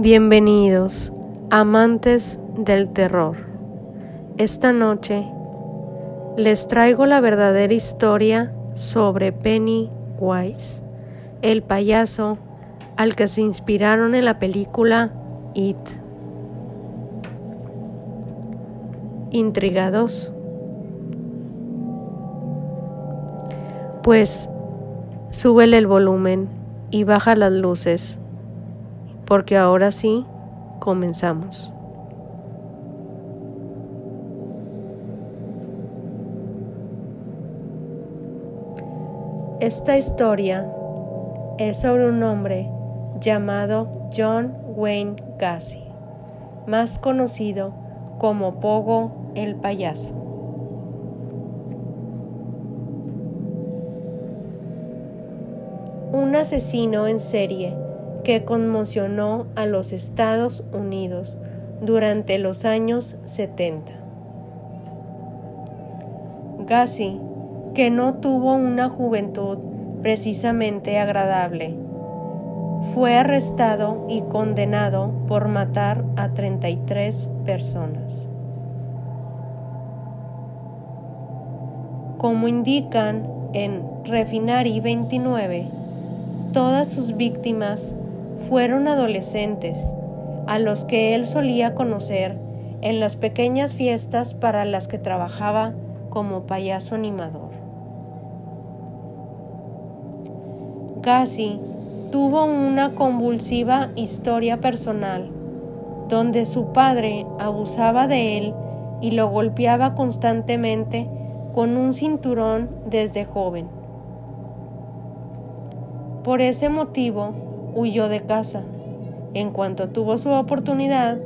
Bienvenidos, amantes del terror. Esta noche les traigo la verdadera historia sobre Pennywise, el payaso al que se inspiraron en la película It. ¿Intrigados? Pues súbele el volumen y baja las luces porque ahora sí, comenzamos. Esta historia es sobre un hombre llamado John Wayne Gacy, más conocido como Pogo el payaso. Un asesino en serie que conmocionó a los Estados Unidos durante los años 70. Gassi, que no tuvo una juventud precisamente agradable, fue arrestado y condenado por matar a 33 personas. Como indican en Refinari 29, todas sus víctimas fueron adolescentes, a los que él solía conocer en las pequeñas fiestas para las que trabajaba como payaso animador. Gassi tuvo una convulsiva historia personal, donde su padre abusaba de él y lo golpeaba constantemente con un cinturón desde joven. Por ese motivo, huyó de casa en cuanto tuvo su oportunidad,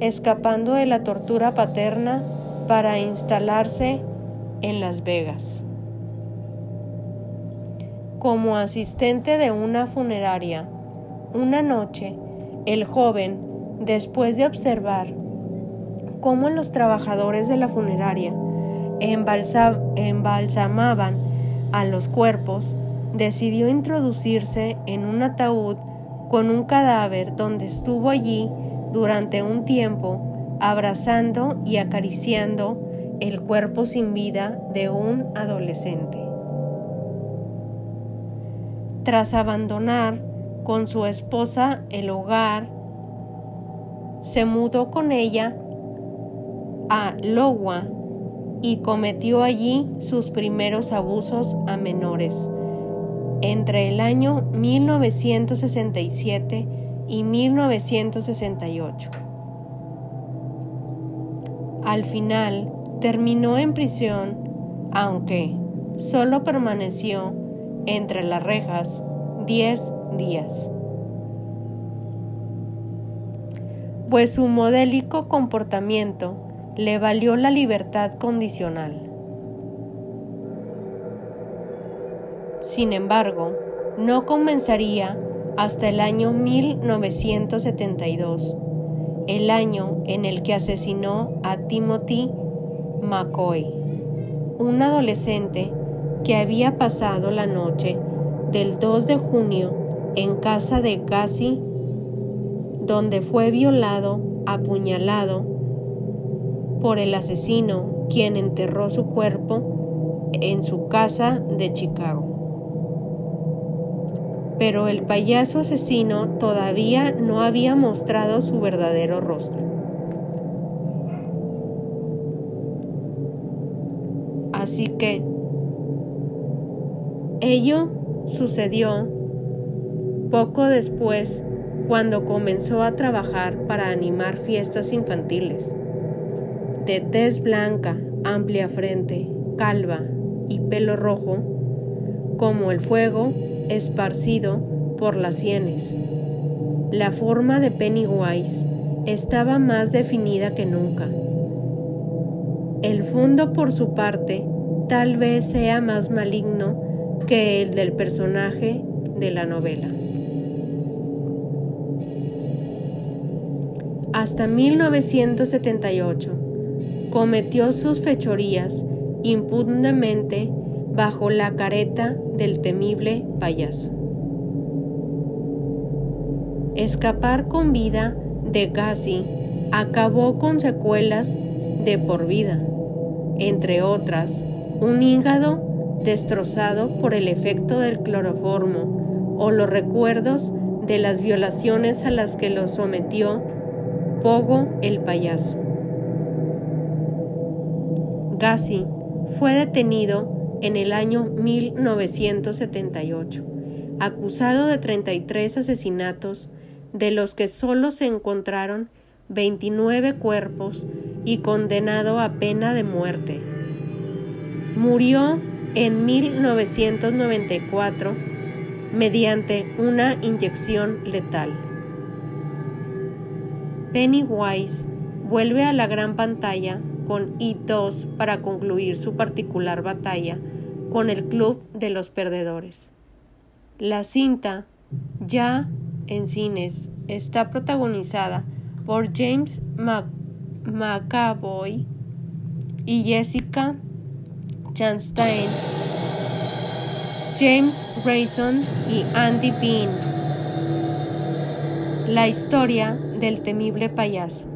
escapando de la tortura paterna para instalarse en Las Vegas. Como asistente de una funeraria, una noche, el joven, después de observar cómo los trabajadores de la funeraria embalsamaban a los cuerpos, decidió introducirse en un ataúd con un cadáver donde estuvo allí durante un tiempo abrazando y acariciando el cuerpo sin vida de un adolescente. Tras abandonar con su esposa el hogar, se mudó con ella a Iowa y cometió allí sus primeros abusos a menores entre el año 1967 y 1968. Al final terminó en prisión, aunque solo permaneció entre las rejas 10 días. Pues su modélico comportamiento le valió la libertad condicional. Sin embargo, no comenzaría hasta el año 1972, el año en el que asesinó a Timothy McCoy, un adolescente que había pasado la noche del 2 de junio en casa de Gassi, donde fue violado, apuñalado por el asesino, quien enterró su cuerpo en su casa de Chicago pero el payaso asesino todavía no había mostrado su verdadero rostro. Así que ello sucedió poco después cuando comenzó a trabajar para animar fiestas infantiles. De tez blanca, amplia frente, calva y pelo rojo, como el fuego esparcido por las sienes. La forma de Pennywise estaba más definida que nunca. El fondo, por su parte, tal vez sea más maligno que el del personaje de la novela. Hasta 1978 cometió sus fechorías impunemente bajo la careta del temible payaso. Escapar con vida de Gassi acabó con secuelas de por vida, entre otras, un hígado destrozado por el efecto del cloroformo o los recuerdos de las violaciones a las que lo sometió Pogo el payaso. Gassi fue detenido en el año 1978, acusado de 33 asesinatos, de los que solo se encontraron 29 cuerpos y condenado a pena de muerte. Murió en 1994 mediante una inyección letal. Pennywise vuelve a la gran pantalla con I2 para concluir su particular batalla con el Club de los Perdedores. La cinta, ya en cines, está protagonizada por James McAvoy y Jessica Chastain, James Grayson y Andy Bean. La historia del temible payaso.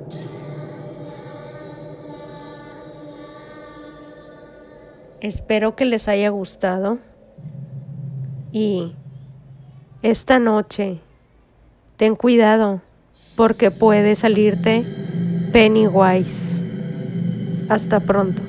Espero que les haya gustado y esta noche ten cuidado porque puede salirte Pennywise. Hasta pronto.